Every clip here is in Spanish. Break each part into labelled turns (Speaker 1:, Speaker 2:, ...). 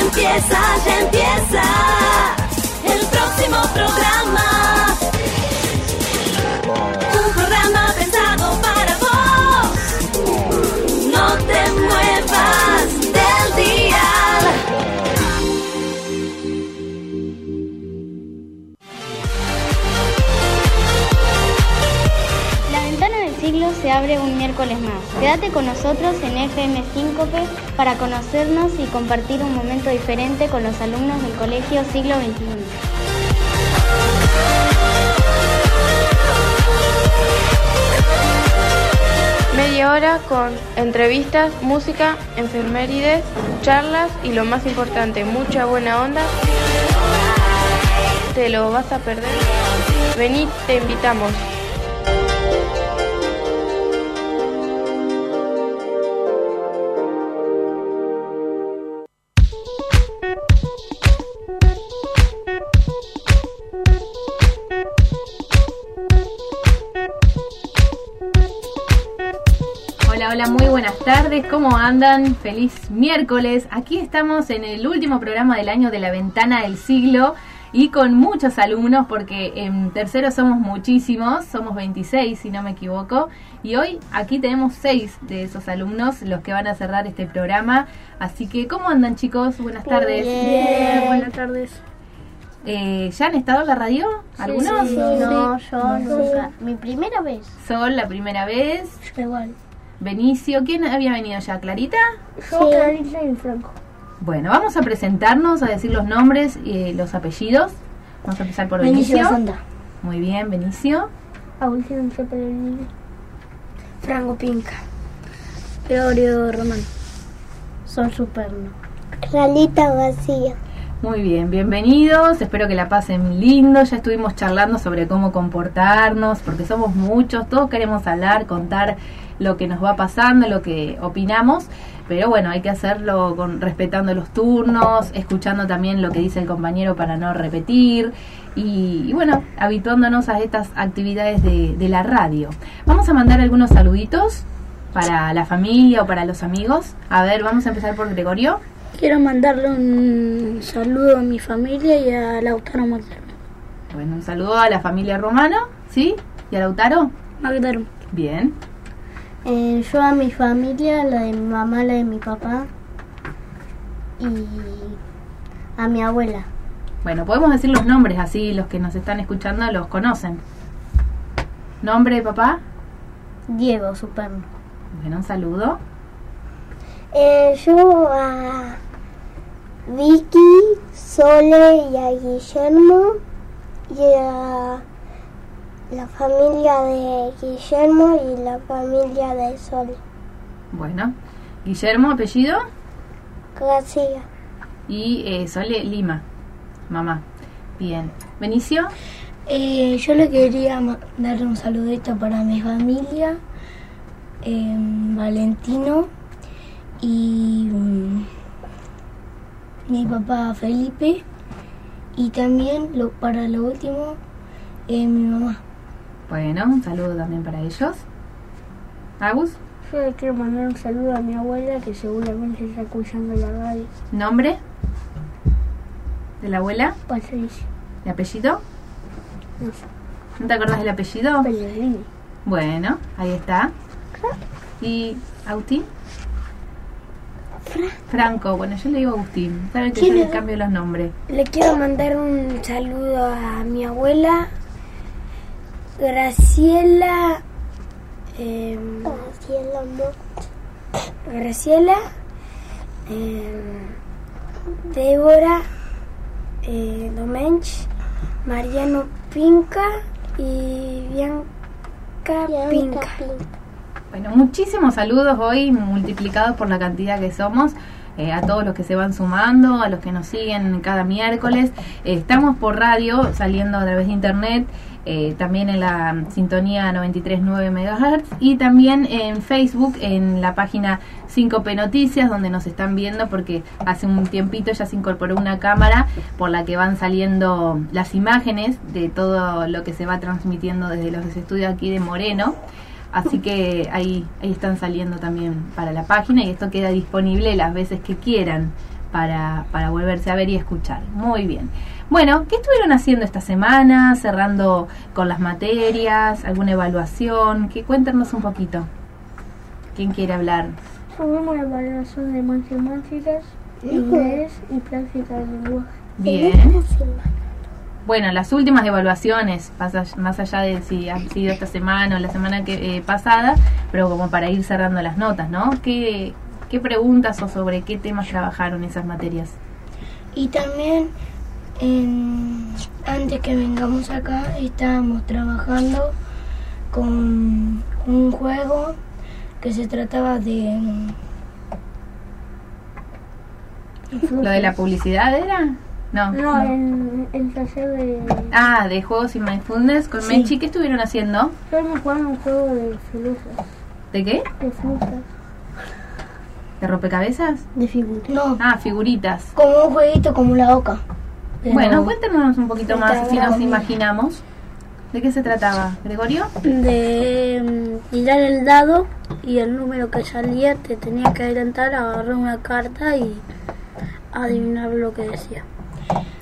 Speaker 1: Empieza, ya empieza el próximo programa.
Speaker 2: Abre un miércoles más. Quédate con nosotros en FM Síncope para conocernos y compartir un momento diferente con los alumnos del Colegio Siglo XXI.
Speaker 3: Media hora con entrevistas, música, enfermerides, charlas y lo más importante, mucha buena onda. Te lo vas a perder. Vení, te invitamos.
Speaker 4: Tardes, ¿cómo andan? Feliz miércoles. Aquí estamos en el último programa del año de la ventana del siglo y con muchos alumnos porque en tercero somos muchísimos, somos 26 si no me equivoco, y hoy aquí tenemos 6 de esos alumnos los que van a cerrar este programa. Así que, ¿cómo andan chicos? Buenas tardes.
Speaker 3: buenas tardes.
Speaker 4: Eh, ¿Ya han estado en la radio? ¿Algunos?
Speaker 2: No, yo nunca. Mi primera vez.
Speaker 4: Sol, la primera vez.
Speaker 2: Igual.
Speaker 4: Benicio, ¿quién había venido ya? ¿Clarita?
Speaker 2: Yo, Clarita y Franco.
Speaker 4: Bueno, vamos a presentarnos, a decir los nombres y los apellidos. Vamos a empezar por Benicio. Muy bien, Benicio.
Speaker 2: Agustín.
Speaker 3: Franco Pinca. Gregorio Román.
Speaker 2: Sol Superno.
Speaker 5: Ralita vacía.
Speaker 4: Muy bien, bienvenidos. Espero que la pasen lindo. Ya estuvimos charlando sobre cómo comportarnos, porque somos muchos, todos queremos hablar, contar lo que nos va pasando, lo que opinamos. Pero bueno, hay que hacerlo con, respetando los turnos, escuchando también lo que dice el compañero para no repetir y, y bueno, habituándonos a estas actividades de, de la radio. Vamos a mandar algunos saluditos para la familia o para los amigos. A ver, vamos a empezar por Gregorio.
Speaker 3: Quiero mandarle un saludo a mi familia y a Lautaro.
Speaker 4: Bueno, un saludo a la familia Romano, ¿sí? ¿Y a Lautaro?
Speaker 3: Magdaro.
Speaker 4: Bien.
Speaker 2: Eh, yo a mi familia, la de mi mamá, la de mi papá. Y a mi abuela.
Speaker 4: Bueno, podemos decir los nombres, así los que nos están escuchando los conocen. ¿Nombre de papá?
Speaker 2: Diego Superno.
Speaker 4: Bueno, un saludo.
Speaker 5: Eh, yo a Vicky, Sole y a Guillermo y a la familia de Guillermo y la familia de Sole.
Speaker 4: Bueno, Guillermo, apellido,
Speaker 5: Gracias.
Speaker 4: y eh, Sole Lima, mamá. Bien. Benicio,
Speaker 3: Eh, yo le quería dar un saludito para mi familia, eh, Valentino y mm, mi papá Felipe y también lo, para lo último eh, mi mamá.
Speaker 4: Bueno, un saludo también para ellos. Agus,
Speaker 3: Yo le quiero mandar un saludo a mi abuela que seguramente está escuchando la radio.
Speaker 4: nombre de la abuela,
Speaker 3: Patricia.
Speaker 4: y apellido.
Speaker 3: No sé.
Speaker 4: ¿No te acordás del apellido?
Speaker 3: Pellegrini.
Speaker 4: Bueno, ahí está. ¿Y Agustín? Franco, bueno, yo le digo Agustín. Saben que yo
Speaker 3: ¿Quién
Speaker 4: le cambio los nombres.
Speaker 3: Le quiero mandar un saludo a mi abuela, Graciela, eh,
Speaker 5: Graciela Mo-
Speaker 3: Graciela, eh, Débora, eh, Domench, Mariano Pinca y Bianca
Speaker 5: Bianca
Speaker 3: Pinca.
Speaker 5: Pinca.
Speaker 4: Bueno, muchísimos saludos hoy, multiplicados por la cantidad que somos. eh, a todos los que se van sumando, a los que nos siguen cada miércoles. Eh, estamos por radio, saliendo a través de internet, eh, también en la sintonía 93.9 MHz y también en Facebook, en la página 5P Noticias, donde nos están viendo porque hace un tiempito ya se incorporó una cámara por la que van saliendo las imágenes de todo lo que se va transmitiendo desde los estudios aquí de Moreno. Así que ahí, ahí están saliendo también para la página y esto queda disponible las veces que quieran para, para volverse a ver y escuchar. Muy bien. Bueno, ¿qué estuvieron haciendo esta semana? Cerrando con las materias, alguna evaluación. Que cuéntenos un poquito. ¿Quién quiere hablar?
Speaker 6: Tuvimos evaluación de matemáticas, inglés y práctica de lenguaje.
Speaker 4: Bien. Bueno, las últimas evaluaciones, más allá de si han sido esta semana o la semana que, eh, pasada, pero como para ir cerrando las notas, ¿no? ¿Qué, ¿Qué preguntas o sobre qué temas trabajaron esas materias?
Speaker 7: Y también, en- antes que vengamos acá, estábamos trabajando con un juego que se trataba de...
Speaker 4: ¿Lo de la publicidad era? No.
Speaker 6: No, en el taller de...
Speaker 4: Ah, de juegos y mindfulness con
Speaker 7: Sí.
Speaker 4: Mechi. ¿Qué estuvieron haciendo?
Speaker 6: Estamos jugando un juego de filosas,
Speaker 4: ¿De qué?
Speaker 6: de frutas.
Speaker 4: ¿De rompecabezas?
Speaker 6: De figuras.
Speaker 7: No,
Speaker 4: Ah, figuritas.
Speaker 7: como un jueguito como la oca. Pero-
Speaker 4: Bueno, cuéntenos un poquito más, si nos imaginamos. ¿De qué se trataba, Gregorio?
Speaker 6: De mm, tirar el dado y el número que salía te tenía que adelantar, agarrar una carta y adivinar lo que decía.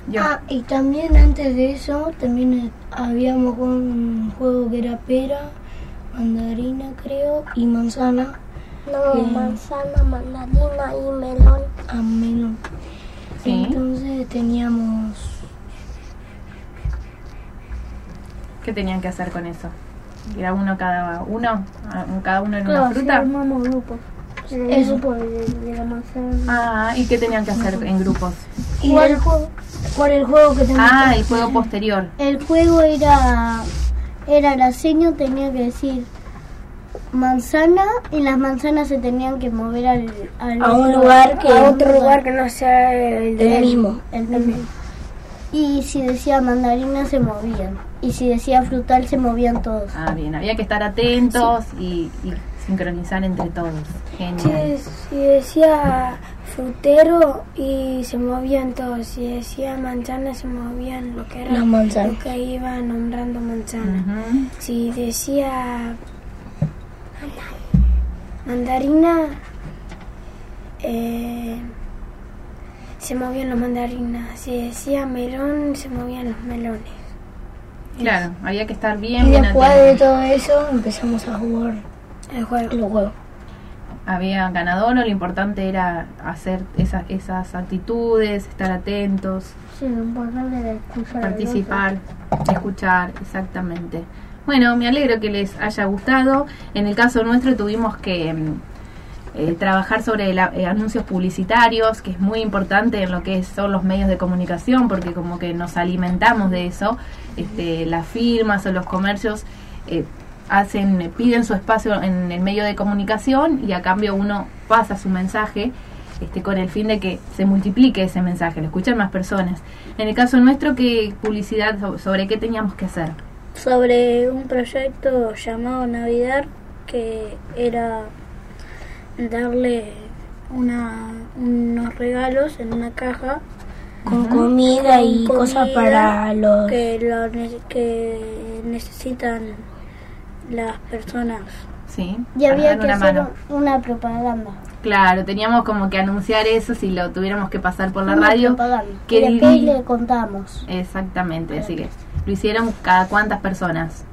Speaker 4: Yo.
Speaker 7: Ah, y también antes de eso, también eh, habíamos jugado un juego que era pera, mandarina creo, y manzana
Speaker 2: No,
Speaker 7: Bien.
Speaker 2: manzana, mandarina y melón.
Speaker 7: a melón.
Speaker 4: Sí.
Speaker 7: Entonces teníamos...
Speaker 4: ¿Qué tenían que hacer con eso? ¿Era uno cada uno? Ah, ¿Cada uno era una
Speaker 6: Claro,
Speaker 4: fruta?
Speaker 6: armamos grupos. En el
Speaker 7: Eso.
Speaker 6: grupo de, de la manzana.
Speaker 4: Ah, ¿y qué tenían que hacer en grupos?
Speaker 7: Y el juego, por el juego que teníamos
Speaker 4: Ah,
Speaker 7: que
Speaker 4: el juego posterior.
Speaker 2: El juego era, era la seño, tenía que decir manzana y las manzanas se tenían que mover al, al
Speaker 7: A un
Speaker 2: otro-
Speaker 7: lugar que-
Speaker 2: a otro lugar que no sea el,
Speaker 7: El mismo.
Speaker 2: el mismo. Y si decía mandarina se movían. Y si decía frutal se movían todos.
Speaker 4: Ah, bien, había que estar atentos y, y sincronizar entre todos. Genial.
Speaker 2: si decía frutero y se movían todos. Si decía manzana se movían lo que era lo que iba nombrando manzana. Si decía mandarina, eh, se movían las mandarinas. Si decía melón, se movían los melones.
Speaker 4: Claro, había que estar bien,
Speaker 7: Y
Speaker 4: bien
Speaker 7: después de todo eso empezamos a jugar
Speaker 2: El juego.
Speaker 7: los juegos.
Speaker 4: Había ganador, lo importante era hacer esas, esas actitudes, estar atentos,
Speaker 6: Sí, lo importante era escuchar
Speaker 4: participar, escuchar, exactamente. Bueno, me alegro que les haya gustado. En el caso nuestro tuvimos que mm, eh, trabajar sobre eh, anuncios publicitarios, que es muy importante en lo que son los medios de comunicación, porque como que nos alimentamos de eso. Este, las firmas o los comercios eh, hacen, eh, piden su espacio en el medio de comunicación y a cambio uno pasa su mensaje este, con el fin de que se multiplique ese mensaje, lo escuchan más personas. En el caso nuestro, ¿qué publicidad so- sobre qué teníamos que hacer?
Speaker 6: Sobre un proyecto llamado Navidad que era darle una, unos regalos en una caja
Speaker 7: Con comida y cosas para los...
Speaker 6: que, lo ne- que necesitan las personas.
Speaker 4: Sí,
Speaker 2: Y había que
Speaker 4: una
Speaker 2: hacer
Speaker 4: mano.
Speaker 2: una propaganda.
Speaker 4: Claro, teníamos como que anunciar eso si lo tuviéramos que pasar por la
Speaker 2: Una
Speaker 4: radio.
Speaker 2: propaganda.
Speaker 4: ¿Qué
Speaker 2: y después le contamos.
Speaker 4: Exactamente, así que lo hicieron cada cuántas personas.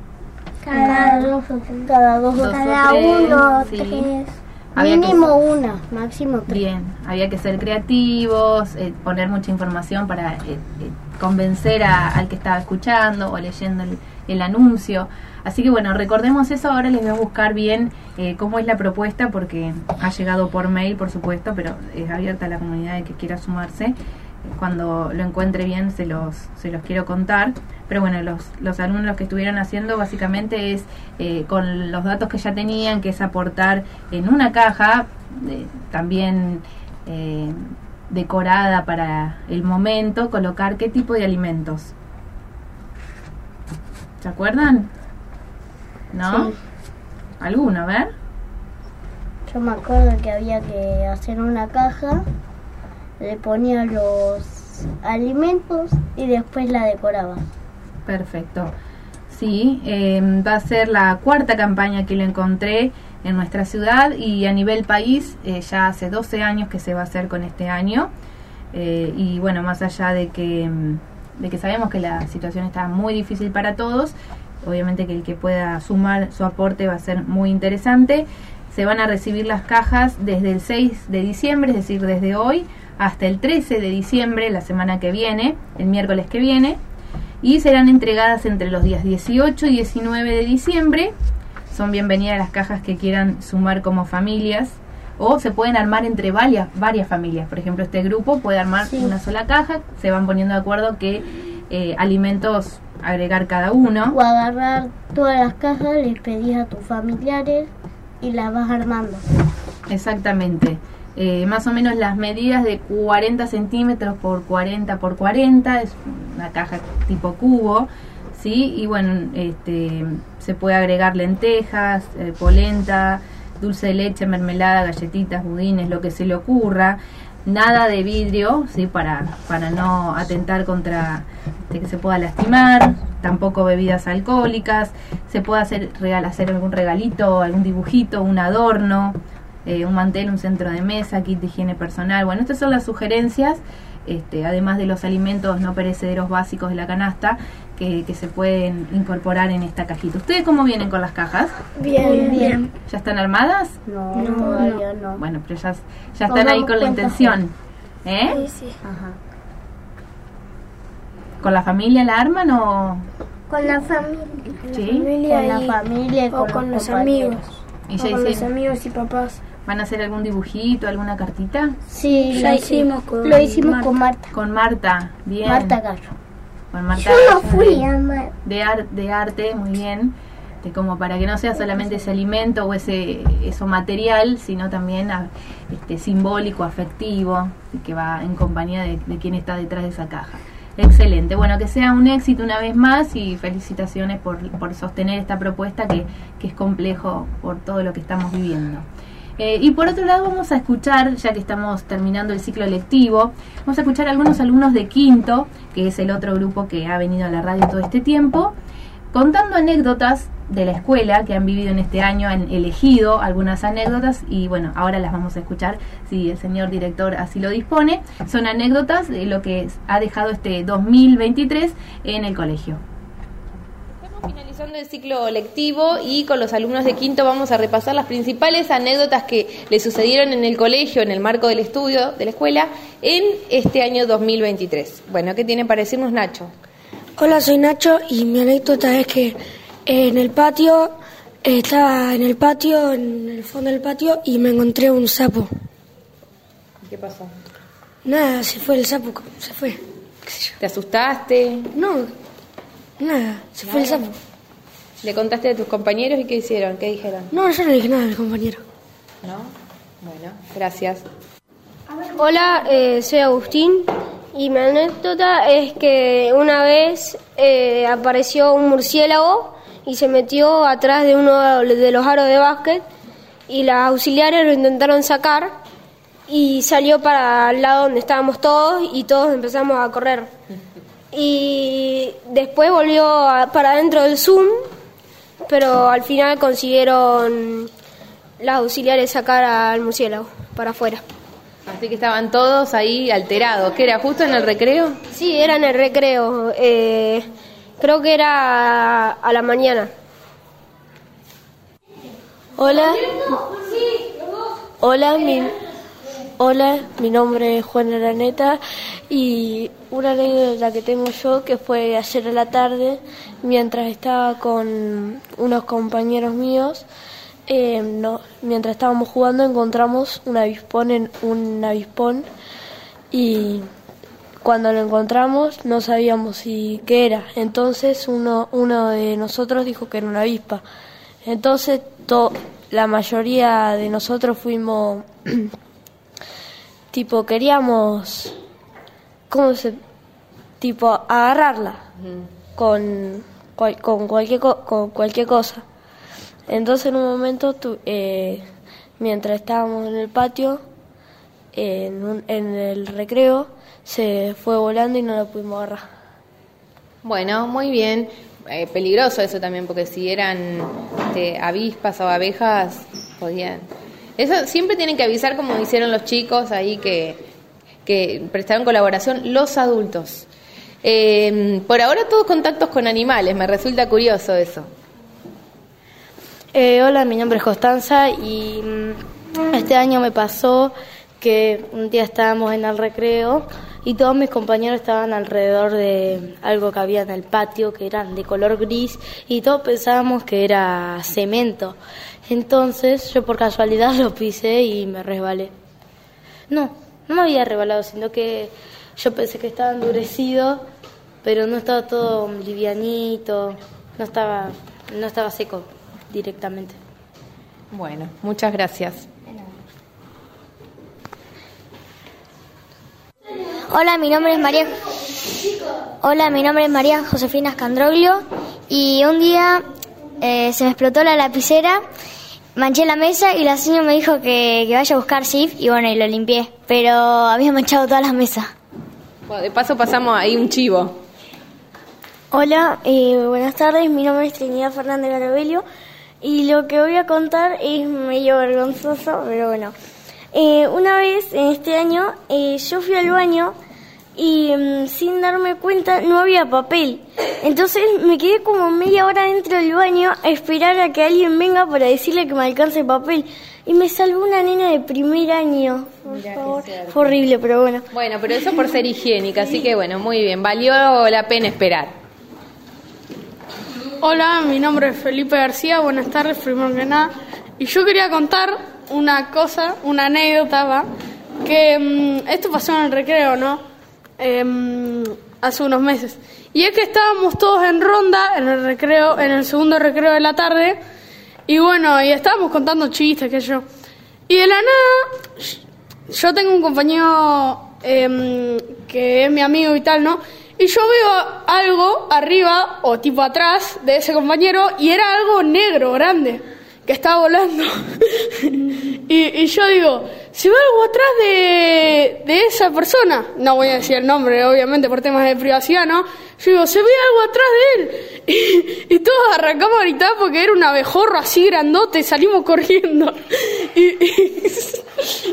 Speaker 2: Cada dos o tres. Cada dos Cada
Speaker 4: tres,
Speaker 2: uno,
Speaker 4: sí.
Speaker 2: tres.
Speaker 4: Había que
Speaker 2: Mínimo una, máximo tres.
Speaker 4: Bien, había que ser creativos, eh, poner mucha información para eh, eh, convencer a- al que estaba escuchando o leyendo el, el anuncio. Así que bueno, recordemos eso. Ahora les voy a buscar bien eh, cómo es la propuesta porque ha llegado por mail, por supuesto, pero es abierta a la comunidad de que quiera sumarse. Cuando lo encuentre bien se los, se los quiero contar. Pero bueno, los, los alumnos que estuvieron haciendo básicamente es eh, con los datos que ya tenían, que es aportar en una caja, eh, también eh, decorada para el momento, colocar qué tipo de alimentos. ¿Se acuerdan? ¿No?
Speaker 2: Sí.
Speaker 4: ¿Alguno? A ver.
Speaker 2: Yo me acuerdo que había que hacer una caja, le ponía los alimentos y después la decoraba.
Speaker 4: Perfecto. Sí, eh, va a ser la cuarta campaña que lo encontré en nuestra ciudad y a nivel país eh, ya hace 12 años que se va a hacer con este año. Eh, y bueno, más allá de que, mm, de que sabemos que la situación está muy difícil para todos, obviamente que el que pueda sumar su aporte va a ser muy interesante. Se van a recibir las cajas desde el 6 de diciembre, es decir, desde hoy hasta el 13 de diciembre, la semana que viene, el miércoles que viene, y serán entregadas entre los días 18 y 19 de diciembre. Son bienvenidas las cajas que quieran sumar como familias o se pueden armar entre varias, varias familias. Por ejemplo, este grupo puede armar una sola caja, se van poniendo de acuerdo qué eh, alimentos agregar cada uno.
Speaker 2: O agarrar todas las cajas, les pedís a tus familiares y las vas armando.
Speaker 4: Exactamente. Eh, más o menos las medidas de 40 centímetros por 40 por 40, es una caja tipo cubo, ¿sí? Y bueno, este, se puede agregar lentejas, eh, polenta, dulce de leche, mermelada, galletitas, budines, lo que se le ocurra. Nada de vidrio, ¿sí? Para, para no atentar contra este, que se pueda lastimar. Tampoco bebidas alcohólicas. Se puede hacer, regal, hacer algún regalito, algún dibujito, un adorno, eh, un mantel, un centro de mesa, kit de higiene personal. Bueno, estas son las sugerencias, este, además de los alimentos no perecederos básicos de la canasta, que, que se pueden incorporar en esta cajita. ¿Ustedes cómo vienen con las cajas?
Speaker 6: Bien, bien.
Speaker 4: ¿Ya están armadas?
Speaker 2: No, todavía no.
Speaker 4: Bueno, pero ya, ya están ahí con la intención. ¿Eh?
Speaker 6: Sí, sí.
Speaker 2: Ajá.
Speaker 4: ¿Con la familia la arman o...?
Speaker 2: Con la familia.
Speaker 4: Sí.
Speaker 6: Familia
Speaker 2: Con la familia y
Speaker 6: o
Speaker 2: con,
Speaker 6: los amigos.
Speaker 4: ¿Y
Speaker 6: o
Speaker 4: ya
Speaker 6: con los amigos y papás.
Speaker 4: Van a hacer algún dibujito, alguna cartita?
Speaker 2: Sí,
Speaker 6: Ya
Speaker 2: lo
Speaker 6: hicimos con
Speaker 2: Lo hicimos
Speaker 6: Marta.
Speaker 2: con Marta.
Speaker 4: Con Marta, bien.
Speaker 2: Marta Gallo.
Speaker 4: Con Marta
Speaker 2: Yo no fui
Speaker 4: de-
Speaker 2: a Mar-
Speaker 4: de, ar- de arte, muy bien, de como para que no sea solamente ese alimento o ese eso material, sino también a- este simbólico, afectivo, que va en compañía de, de quien está detrás de esa caja. Excelente, bueno, que sea un éxito una vez más y felicitaciones por, por sostener esta propuesta que, que es complejo por todo lo que estamos viviendo. Eh, y por otro lado vamos a escuchar, ya que estamos terminando el ciclo lectivo, vamos a escuchar a algunos alumnos de quinto, que es el otro grupo que ha venido a la radio todo este tiempo, contando anécdotas de la escuela que han vivido en este año, han elegido algunas anécdotas y bueno, ahora las vamos a escuchar si el señor director así lo dispone. Son anécdotas de lo que ha dejado este 2023 en el colegio.
Speaker 8: Finalizando el ciclo lectivo y con los alumnos de quinto vamos a repasar las principales anécdotas que le sucedieron en el colegio, en el marco del estudio de la escuela, en este año 2023. Bueno, ¿qué tiene para decirnos Nacho?
Speaker 6: Hola, soy Nacho y mi anécdota es que en el patio, estaba en el patio, en el fondo del patio y me encontré un sapo.
Speaker 8: ¿Qué pasó?
Speaker 6: Nada, se fue el sapo, se fue. ¿Qué sé yo?
Speaker 8: ¿Te asustaste?
Speaker 6: No, nada, se fue el sapo.
Speaker 8: ¿Le contaste a tus compañeros y qué hicieron? ¿Qué dijeron?
Speaker 6: No, yo no le dije nada a mi compañero.
Speaker 8: ¿No? Bueno, gracias.
Speaker 9: Hola, eh, soy Agustín y mi anécdota es que una vez eh, apareció un murciélago y se metió atrás de uno de los aros de básquet y las auxiliares lo intentaron sacar y salió para el lado donde estábamos todos y todos empezamos a correr. Y después volvió a- para dentro del Zoom, pero al final consiguieron las auxiliares sacar al murciélago para afuera.
Speaker 8: Así que estaban todos ahí alterados. ¿Qué era? ¿Justo en el recreo?
Speaker 9: Sí, era en el recreo. eh, creo que era a la mañana.
Speaker 10: Hola. Hola, mi, hola, mi nombre es Juan Araneta y una anécdota que tengo yo que fue ayer a la tarde mientras estaba con unos compañeros míos. eh, no, mientras estábamos jugando encontramos un avispón en un avispón y cuando lo encontramos no sabíamos si qué era. Entonces uno, uno de nosotros dijo que era una avispa. Entonces to- la mayoría de nosotros fuimos, tipo, queríamos, ¿cómo se? Tipo, agarrarla con, cual- con, cualquier, co- con cualquier cosa. Entonces en un momento, tu- eh, mientras estábamos en el patio, en, un- en el recreo, se fue volando y no la pudimos agarrar.
Speaker 8: Bueno, muy bien. Eh, peligroso eso también, porque si eran este, avispas o abejas, podían. Eso siempre tienen que avisar, como hicieron los chicos ahí, que
Speaker 4: que prestaron colaboración los adultos. Eh, por ahora todos contactos con animales, me resulta curioso eso.
Speaker 11: Eh, hola, mi nombre es Constanza y mm, este año me pasó que un día estábamos en el recreo y todos mis compañeros estaban alrededor de algo que había en el patio que eran de color gris y todos pensábamos que era cemento. Entonces yo por casualidad lo pisé y me resbalé. No, no me había resbalado, sino que yo pensé que estaba endurecido, pero no estaba todo livianito, no estaba, no estaba seco directamente.
Speaker 4: Bueno, muchas gracias.
Speaker 12: Hola, mi nombre es María. Hola, mi nombre es María Josefina Escandroglio y un día eh, se me explotó la lapicera, manché la mesa y la señora me dijo que, que vaya a buscar SIF y bueno, y lo limpié, pero había manchado toda la mesa.
Speaker 4: Bueno, de paso pasamos ahí un chivo.
Speaker 13: Hola, eh, buenas tardes. Mi nombre es Trinidad Fernández Garabelio y lo que voy a contar es medio vergonzoso, pero bueno. Eh, una vez en este año eh, yo fui al baño y mm, sin darme cuenta no había papel. Entonces me quedé como media hora dentro del baño a esperar a que alguien venga para decirle que me alcance papel. Y me salvó una nena de primer año. Por favor. Fue horrible, pero bueno.
Speaker 4: Bueno, pero eso por ser higiénica, así que bueno, muy bien, valió la pena esperar.
Speaker 14: Hola, mi nombre es Felipe García, buenas tardes, primero que nada. Y yo quería contar una cosa, una anécdota, ¿va? que mm, esto pasó en el recreo, ¿no? Em, hace unos meses. Y es que estábamos todos en ronda en el recreo, en el segundo recreo de la tarde, y bueno, y estábamos contando chistes, que yo. Y de la nada, yo tengo un compañero em, que es mi amigo y tal, ¿no? Y yo veo algo arriba o tipo atrás de ese compañero y era algo negro, grande, que estaba volando. y, y yo digo, ¿se ve algo atrás de, de esa persona? No voy a decir el nombre, obviamente, por temas de privacidad, ¿no? Yo digo, ¿se ve algo atrás de él? Y, y todos arrancamos a gritar porque era un abejorro así grandote y salimos corriendo. Y, y,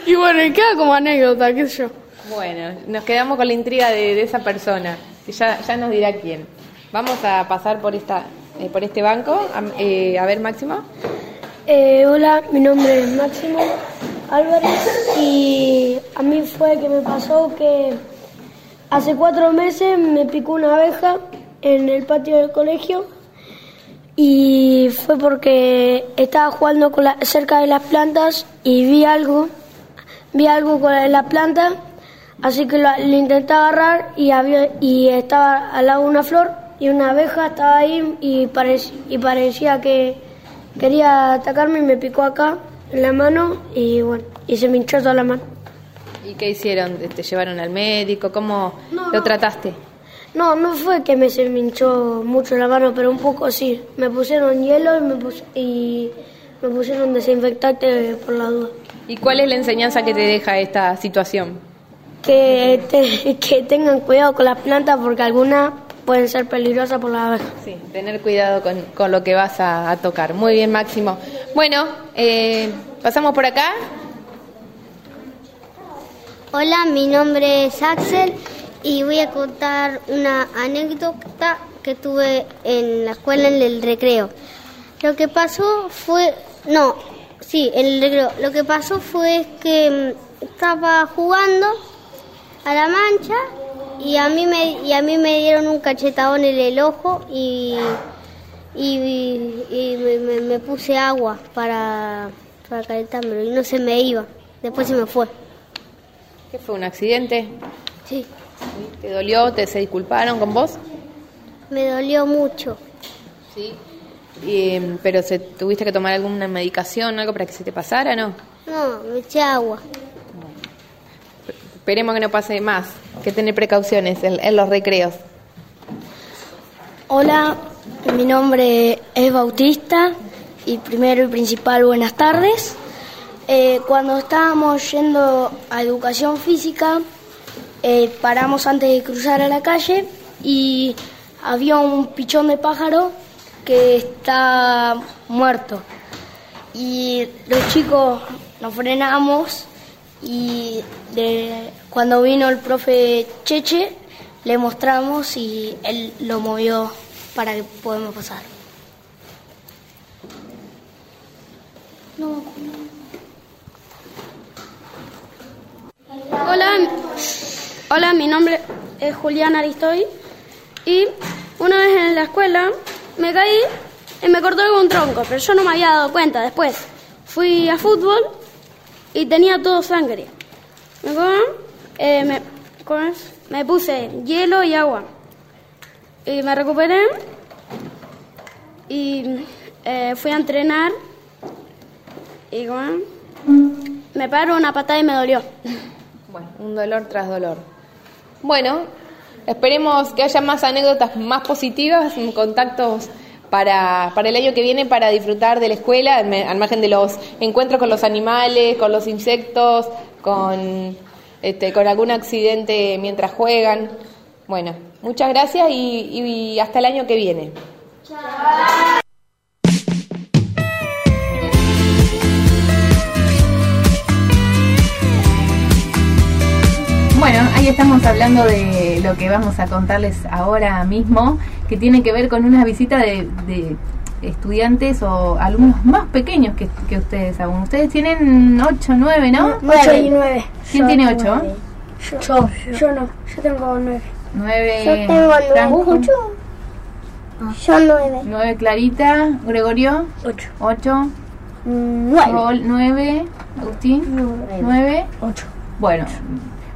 Speaker 14: y bueno, y queda como anécdota, qué sé yo.
Speaker 4: Bueno, nos quedamos con la intriga de, de esa persona, que ya, ya nos dirá quién. Vamos a pasar por esta eh, por este banco. A, eh, a ver, Máximo.
Speaker 3: Eh, hola, mi nombre es Máximo Álvarez y a mí fue que me pasó que hace cuatro meses me picó una abeja en el patio del colegio y fue porque estaba jugando con la- cerca de las plantas y vi algo, vi algo con la, la planta, así que lo, intenté agarrar y, había, y estaba al lado una flor y una abeja estaba ahí y, parec- y parecía que quería atacarme y me picó acá la mano y bueno, y se me hinchó toda la mano.
Speaker 4: ¿Y qué hicieron? ¿Te llevaron al médico? ¿Cómo
Speaker 3: No,
Speaker 4: lo
Speaker 3: no.
Speaker 4: trataste?
Speaker 3: No, no fue que me se me hinchó mucho la mano, pero un poco sí. Me pusieron hielo y me, pus- y me pusieron desinfectante por la duda.
Speaker 4: ¿Y cuál es la enseñanza que te deja esta situación?
Speaker 3: Que, te- que tengan cuidado con las plantas porque algunas pueden ser peligrosas por la abeja.
Speaker 4: Sí, tener cuidado con, con lo que vas a, a tocar. Muy bien, Máximo. Bueno, eh, pasamos por acá.
Speaker 8: Hola, mi nombre es Axel y voy a contar una anécdota que tuve en la escuela en el recreo. Lo que pasó fue, no, sí, en el recreo. Lo que pasó fue que mm, estaba jugando a la mancha y a mí me y a mí me dieron un cachetadón en el ojo y y, y me, me- me puse agua para para calentármelo y no se me iba. Después se me fue.
Speaker 4: ¿Qué fue? ¿Un accidente?
Speaker 8: Sí.
Speaker 4: ¿Te dolió? ¿Te se disculparon con vos?
Speaker 8: Me dolió mucho.
Speaker 4: Sí. Y, ¿Pero se, tuviste que tomar alguna medicación, algo para que se te pasara, no?
Speaker 8: No, me eché agua.
Speaker 4: Esperemos que no pase más, que tener precauciones en, los recreos.
Speaker 11: Hola, mi nombre es Bautista y primero y principal buenas tardes. Eh, cuando estábamos yendo a educación física, eh, paramos antes de cruzar a la calle y había un pichón de pájaro que está muerto. Y los chicos nos frenamos y de Cuando vino el profe Cheche, le mostramos y él lo movió para que podamos pasar.
Speaker 14: Hola, hola, mi nombre es Julián Aristoy y una vez en la escuela me caí y me cortó algún tronco, pero yo no me había dado cuenta después. Fui a fútbol y tenía todo sangre. Eh, me, puse hielo y agua y me recuperé y eh, fui a entrenar y me paró una patada y me dolió.
Speaker 8: Bueno, un dolor tras dolor. Bueno, esperemos que haya más anécdotas más positivas, contactos para, para el año que viene para disfrutar de la escuela, al margen de los encuentros con los animales, con los insectos, con, este, con algún accidente mientras juegan. Bueno, muchas gracias y, y hasta el año que viene.
Speaker 4: Bueno, ahí estamos hablando de lo que vamos a contarles ahora mismo, que tiene que ver con una visita de, de estudiantes o alumnos más pequeños que, que ustedes aún. Ustedes tienen 8, 9, ¿no?
Speaker 3: 8 y 9.
Speaker 4: ¿Quién tiene 8?
Speaker 3: Yo, yo no, yo tengo 9.
Speaker 4: 9.
Speaker 5: Yo tengo nueve. Yo nueve.
Speaker 4: 9 Clarita, Gregorio.
Speaker 3: 8.
Speaker 4: 8.
Speaker 5: Nueve.
Speaker 4: 9. Agustín.
Speaker 5: Nueve.
Speaker 4: 9.
Speaker 3: 8.
Speaker 4: Bueno,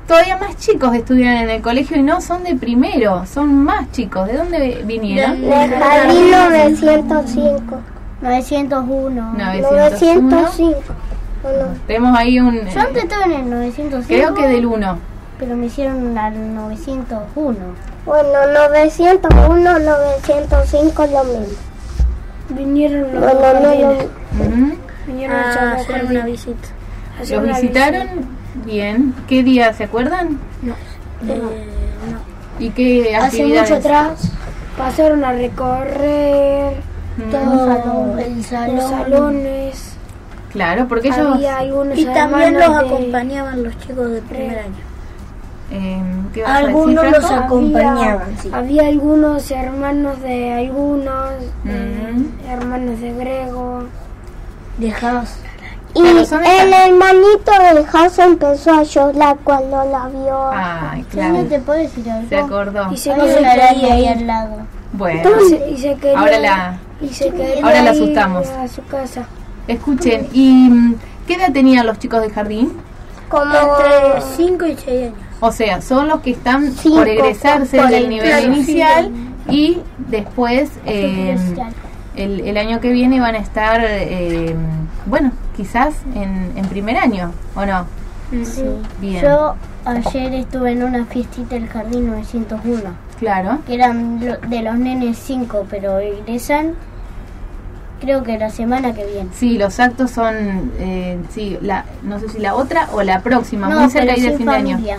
Speaker 4: todavía más chicos estudian en el colegio y no son de primero, son más chicos. ¿De dónde vinieron?
Speaker 5: De jardín 905.
Speaker 2: 901.
Speaker 4: 901.
Speaker 5: 905. ¿o no?
Speaker 4: Tenemos ahí un...
Speaker 2: Yo antes estaba en el 905.
Speaker 4: Creo que del 1.
Speaker 2: Pero me hicieron al 901.
Speaker 5: Bueno, 901, 905 lo mismo.
Speaker 3: Vinieron los
Speaker 5: Bueno, no lo
Speaker 3: jardines.
Speaker 4: Ujú.
Speaker 3: Vinieron
Speaker 11: Ah,
Speaker 3: a
Speaker 11: hacer
Speaker 3: hacer
Speaker 11: una visita.
Speaker 3: hacer
Speaker 4: ¿Los
Speaker 3: una
Speaker 4: visitaron? Bien. ¿Qué día se acuerdan?
Speaker 3: visita. Eh,
Speaker 4: ¿Y qué
Speaker 3: Hace mucho atrás pasaron a recorrer
Speaker 4: Mm.
Speaker 3: todo
Speaker 2: el
Speaker 3: los
Speaker 2: salón.
Speaker 3: salones.
Speaker 4: Claro, porque ellos...
Speaker 3: Había algunos
Speaker 11: Y también los
Speaker 3: de-
Speaker 11: acompañaban los chicos de primer año.
Speaker 4: eh, ¿qué vas a decir,
Speaker 11: Algunos los acompañaban, sí.
Speaker 3: Había algunos hermanos de algunos, de
Speaker 4: Mm.
Speaker 3: hermanos de Grego.
Speaker 11: De Haas.
Speaker 5: Y
Speaker 4: Claro,
Speaker 5: el hermanito de House empezó a llorar cuando la vio.
Speaker 4: Ay,
Speaker 2: Yo no
Speaker 4: claro.
Speaker 2: te puedo decir algo.
Speaker 4: Se acordó.
Speaker 3: Y se, quería
Speaker 2: ahí al lado.
Speaker 4: Bueno,
Speaker 3: Y se- y se quería,
Speaker 4: ahora la...
Speaker 3: y se quería
Speaker 4: ahora la asustamos.
Speaker 3: a su casa.
Speaker 4: Escuchen, ¿y mm, qué edad tenían los chicos de jardín?
Speaker 5: Como
Speaker 11: Entre 5 y 6 años.
Speaker 4: O sea, son los que están
Speaker 5: Cinco,
Speaker 4: por egresarse
Speaker 5: por
Speaker 4: del
Speaker 5: el
Speaker 4: nivel
Speaker 5: claro,
Speaker 4: inicial y después eh, el, el año que viene van a estar, eh, bueno, quizás en, en primer año, ¿o no?
Speaker 2: Sí.
Speaker 4: Bien,
Speaker 2: Yo ayer estuve en una fiestita del jardín 901.
Speaker 4: claro.
Speaker 2: Que eran lo- de los nenes 5, pero egresan creo que la semana que viene.
Speaker 4: Sí, los actos son, eh, sí, la, no sé si la otra o la próxima,
Speaker 2: No,
Speaker 4: muy cerca
Speaker 2: pero
Speaker 4: ahí del
Speaker 2: sin
Speaker 4: fin de año.
Speaker 2: familia.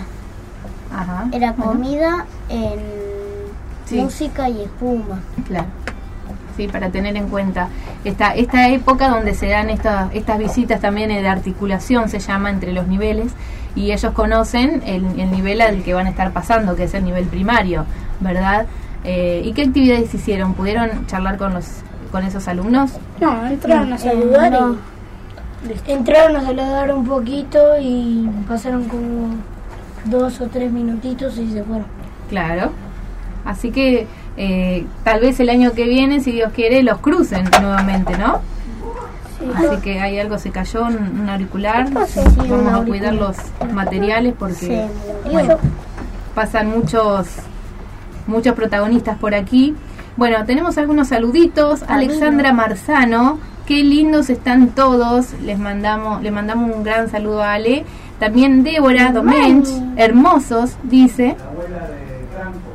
Speaker 4: Ajá.
Speaker 2: Era
Speaker 4: bueno,
Speaker 2: comida en
Speaker 4: Sí.
Speaker 2: música y espuma.
Speaker 4: Claro. Sí, para tener en cuenta esta, esta época donde se dan estas estas visitas también de articulación, se llama, entre los niveles, y ellos conocen el, el nivel al que van a estar pasando, que es el nivel primario, ¿verdad? Eh, ¿Y qué actividades hicieron? ¿Pudieron charlar con los con esos alumnos?
Speaker 11: No, entraron a saludar
Speaker 3: no.
Speaker 11: y
Speaker 3: Entraron a saludar un poquito y pasaron como dos o tres minutitos y se fueron.
Speaker 4: Claro. Así que eh, tal vez el año que viene, si Dios quiere, los crucen nuevamente, ¿no? Así que hay algo, se cayó, un, un auricular. Vamos a cuidar los materiales porque bueno, pasan muchos muchos protagonistas por aquí. Bueno, tenemos algunos saluditos. Alexandra Marzano, qué lindos están todos. Les mandamos, le mandamos un gran saludo a Ale. También Débora Domench, hermosos, dice.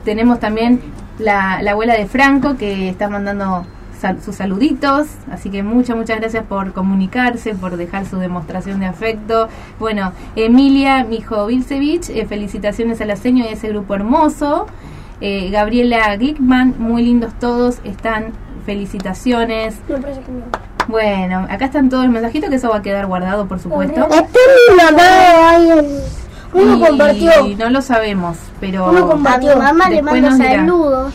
Speaker 4: Tenemos también la, la abuela de Franco que está mandando sal- sus saluditos. Así que muchas, muchas gracias por comunicarse, por dejar su demostración de afecto. Bueno, Emilia Mijo Vilcevich, eh, felicitaciones a la seño y a ese grupo hermoso. Eh, Gabriela Glickman, muy lindos todos, están felicitaciones.
Speaker 3: Me parece que no.
Speaker 4: Bueno, acá están todos los mensajitos que eso va a quedar guardado, por supuesto.
Speaker 5: Este mi mamá.
Speaker 3: Uno
Speaker 4: y
Speaker 3: compartió.
Speaker 4: no lo sabemos, pero
Speaker 3: Uno compartió.
Speaker 5: A mi mamá le
Speaker 4: Después
Speaker 5: mando saludos.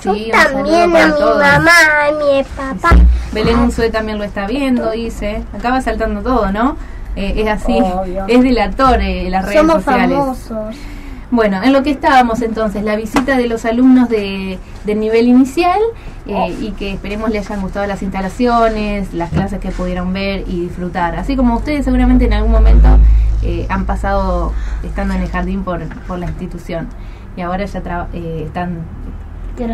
Speaker 4: Sí, un
Speaker 5: También
Speaker 4: saludo
Speaker 5: a mi
Speaker 4: todos.
Speaker 5: mamá, a mi papá.
Speaker 4: Belén Unzué también lo está viendo, dice. Acá va saltando todo, ¿no? Eh, es así,
Speaker 5: Obvio.
Speaker 4: es delator eh, las redes
Speaker 5: Somos
Speaker 4: sociales.
Speaker 5: famosos.
Speaker 4: Bueno, en lo que estábamos entonces, la visita de los alumnos de, del nivel inicial eh, y que esperemos les hayan gustado las instalaciones, las clases que pudieron ver y disfrutar. Así como ustedes seguramente en algún momento eh, han pasado estando en el jardín por, por la institución y ahora ya tra- eh, están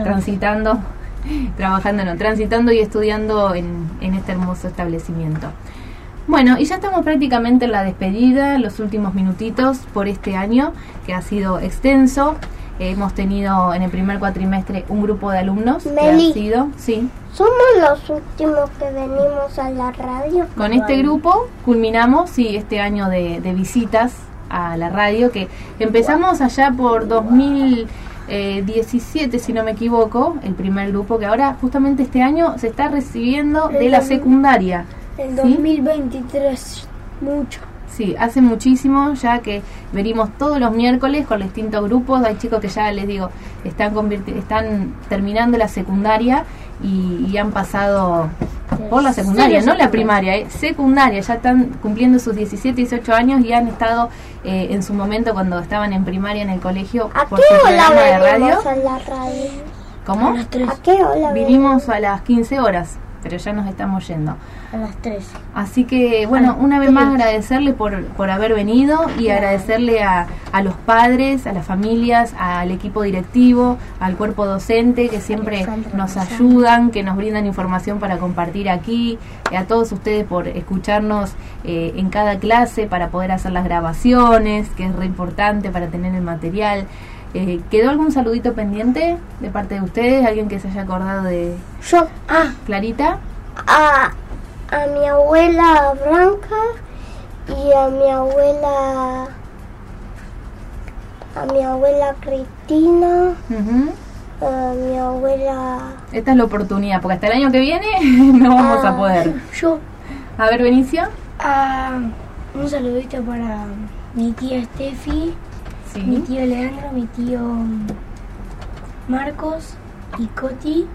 Speaker 4: transitando, trabajando, no, transitando y estudiando en, en este hermoso establecimiento. Bueno, y ya estamos prácticamente en la despedida, los últimos minutitos por este año, que ha sido extenso. Hemos tenido en el primer cuatrimestre un grupo de alumnos que
Speaker 5: Meli.
Speaker 4: ha sido, sí,
Speaker 5: Somos los últimos que venimos a la radio.
Speaker 4: con este grupo culminamos sí, este año de, de visitas a la radio que empezamos allá por 2017, si no me equivoco, el primer grupo que ahora justamente este año se está recibiendo de la secundaria.
Speaker 3: El
Speaker 4: ¿sí?
Speaker 3: 2023, mucho.
Speaker 4: Sí, hace muchísimo ya que venimos todos los miércoles con distintos grupos. Hay chicos que ya les digo, están, convirti- están terminando la secundaria y, y han pasado por la secundaria, no la primaria, eh, secundaria. Ya están cumpliendo sus 17, 18 años y han estado eh, en su momento cuando estaban en primaria en el colegio
Speaker 5: ¿A
Speaker 4: por
Speaker 5: qué
Speaker 4: su
Speaker 5: hora
Speaker 4: de radio.
Speaker 5: a la radio?
Speaker 4: ¿Cómo?
Speaker 5: ¿A qué hora
Speaker 4: Vinimos a las 15 horas, pero ya nos estamos yendo.
Speaker 5: A las 3.
Speaker 4: Así que, bueno, una vez más agradecerle por, por haber venido y agradecerle a, a los padres, a las familias, al equipo directivo, al cuerpo docente que siempre nos ayudan, que nos brindan información para compartir aquí, a todos ustedes por escucharnos eh, en cada clase para poder hacer las grabaciones, que es re importante para tener el material. Eh, ¿Quedó algún saludito pendiente de parte de ustedes? ¿Alguien que se haya acordado de
Speaker 5: Yo, ah,
Speaker 4: Clarita?
Speaker 5: a, a mi abuela Blanca y a mi abuela a mi abuela Cristina,
Speaker 4: Ujú.
Speaker 5: a mi abuela
Speaker 4: Esta es la oportunidad, porque hasta el año que viene no vamos a poder.
Speaker 3: Yo,
Speaker 4: A ver, Benicio.
Speaker 3: ah, un saludito para mi tía Steffi,
Speaker 4: Sí.
Speaker 3: mi tío Leandro, mi tío Marcos y Coti.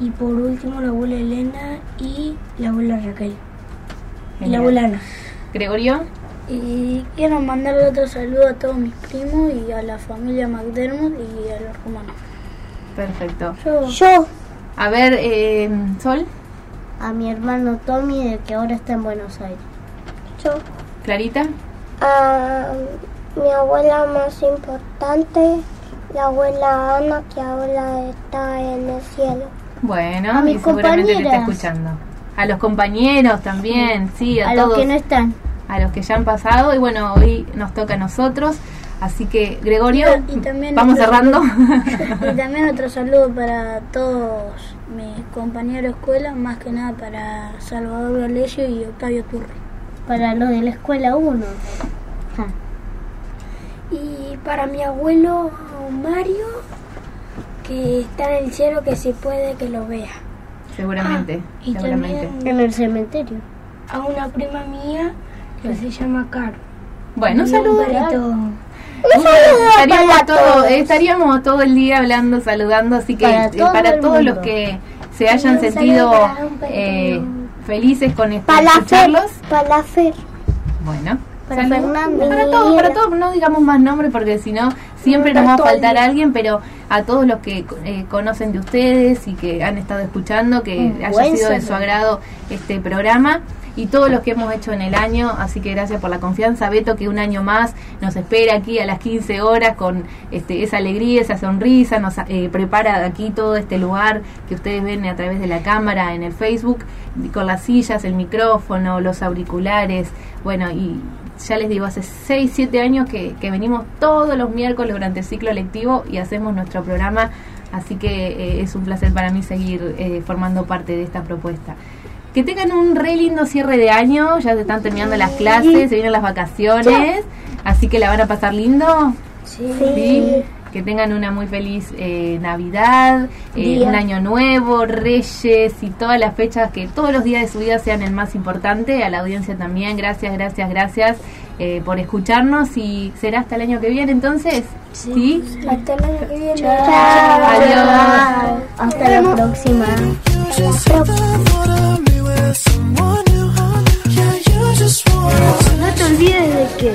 Speaker 3: Y por último la abuela Elena y la abuela Raquel. Y la abuela Ana.
Speaker 4: Gregorio.
Speaker 14: Y quiero mandarle otro saludo a todos mis primos y a la familia McDermott y a los romanos.
Speaker 4: Perfecto.
Speaker 5: Yo.
Speaker 4: A ver, eh, Sol,
Speaker 5: a mi hermano Tommy de que ahora está en Buenos Aires. Yo.
Speaker 4: Clarita.
Speaker 5: A mi abuela más importante, la abuela Ana que ahora está en el cielo.
Speaker 4: Bueno,
Speaker 5: A mis
Speaker 4: y seguramente te está escuchando. A los compañeros también, sí, a,
Speaker 5: A los
Speaker 4: todos.
Speaker 5: que no están.
Speaker 4: A los que ya han pasado. Y bueno, hoy nos toca a nosotros. Así que, Gregorio,
Speaker 14: Y también
Speaker 4: vamos
Speaker 14: otro
Speaker 4: cerrando.
Speaker 14: saludo- y también otro saludo para todos mis compañeros de escuela, más que nada para Salvador Galesio y Octavio Turri.
Speaker 5: Para los de la escuela 1.
Speaker 3: Y para mi abuelo Mario, que está en el cielo, que si puede que lo vea.
Speaker 4: seguramente,
Speaker 3: y
Speaker 4: seguramente.
Speaker 3: también
Speaker 5: En el cementerio.
Speaker 3: a una prima mía que se llama Caro.
Speaker 4: Bueno, un
Speaker 3: Y
Speaker 4: saludo. estaríamos,
Speaker 5: para
Speaker 4: todo,
Speaker 5: todos.
Speaker 4: estaríamos todo el día hablando, saludando, así que
Speaker 5: Para
Speaker 4: eh,
Speaker 5: todo
Speaker 4: para
Speaker 5: el
Speaker 4: todos los que se hayan sentido eh, felices con este,
Speaker 5: Para la Fer.
Speaker 4: escucharlos,
Speaker 5: Para la Fer.
Speaker 4: bueno,
Speaker 5: Para
Speaker 4: saludos.
Speaker 5: Fernanda.
Speaker 4: para todos, para todos, no digamos más nombres porque si no siempre nos va a faltar alguien, pero a todos los que eh, conocen de ustedes y que han estado escuchando, que
Speaker 5: Un
Speaker 4: haya sido de su agrado este programa. Y todos los que hemos hecho en el año, así que gracias por la confianza, Beto, que un año más nos espera aquí a las 15 horas con este, esa alegría, esa sonrisa, nos eh, prepara aquí todo este lugar que ustedes ven a través de la cámara en el Facebook, con las sillas, el micrófono, los auriculares, bueno, y ya les digo, hace 6, 7 años que, que venimos todos los miércoles durante el ciclo lectivo y hacemos nuestro programa, así que eh, es un placer para mí seguir eh, formando parte de esta propuesta. Que tengan un re lindo cierre de año, ya se están terminando las clases, se vienen las vacaciones, así que la van a pasar lindo.
Speaker 3: Sí.
Speaker 4: Sí. Que tengan una muy feliz eh, Navidad, eh, un año nuevo, Reyes y todas las fechas que todos los días de su vida sean el más importante. A la audiencia también, gracias, gracias, gracias eh, por escucharnos y será hasta el año que viene entonces. Sí.
Speaker 3: Hasta el año que viene.
Speaker 4: Adiós.
Speaker 2: Hasta la próxima.
Speaker 9: No te olvides de que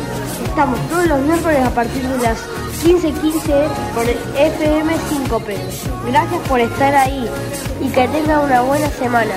Speaker 9: estamos todos los miércoles a partir de las 15.15 por FM 5P. Gracias por estar ahí y que tengan una buena semana.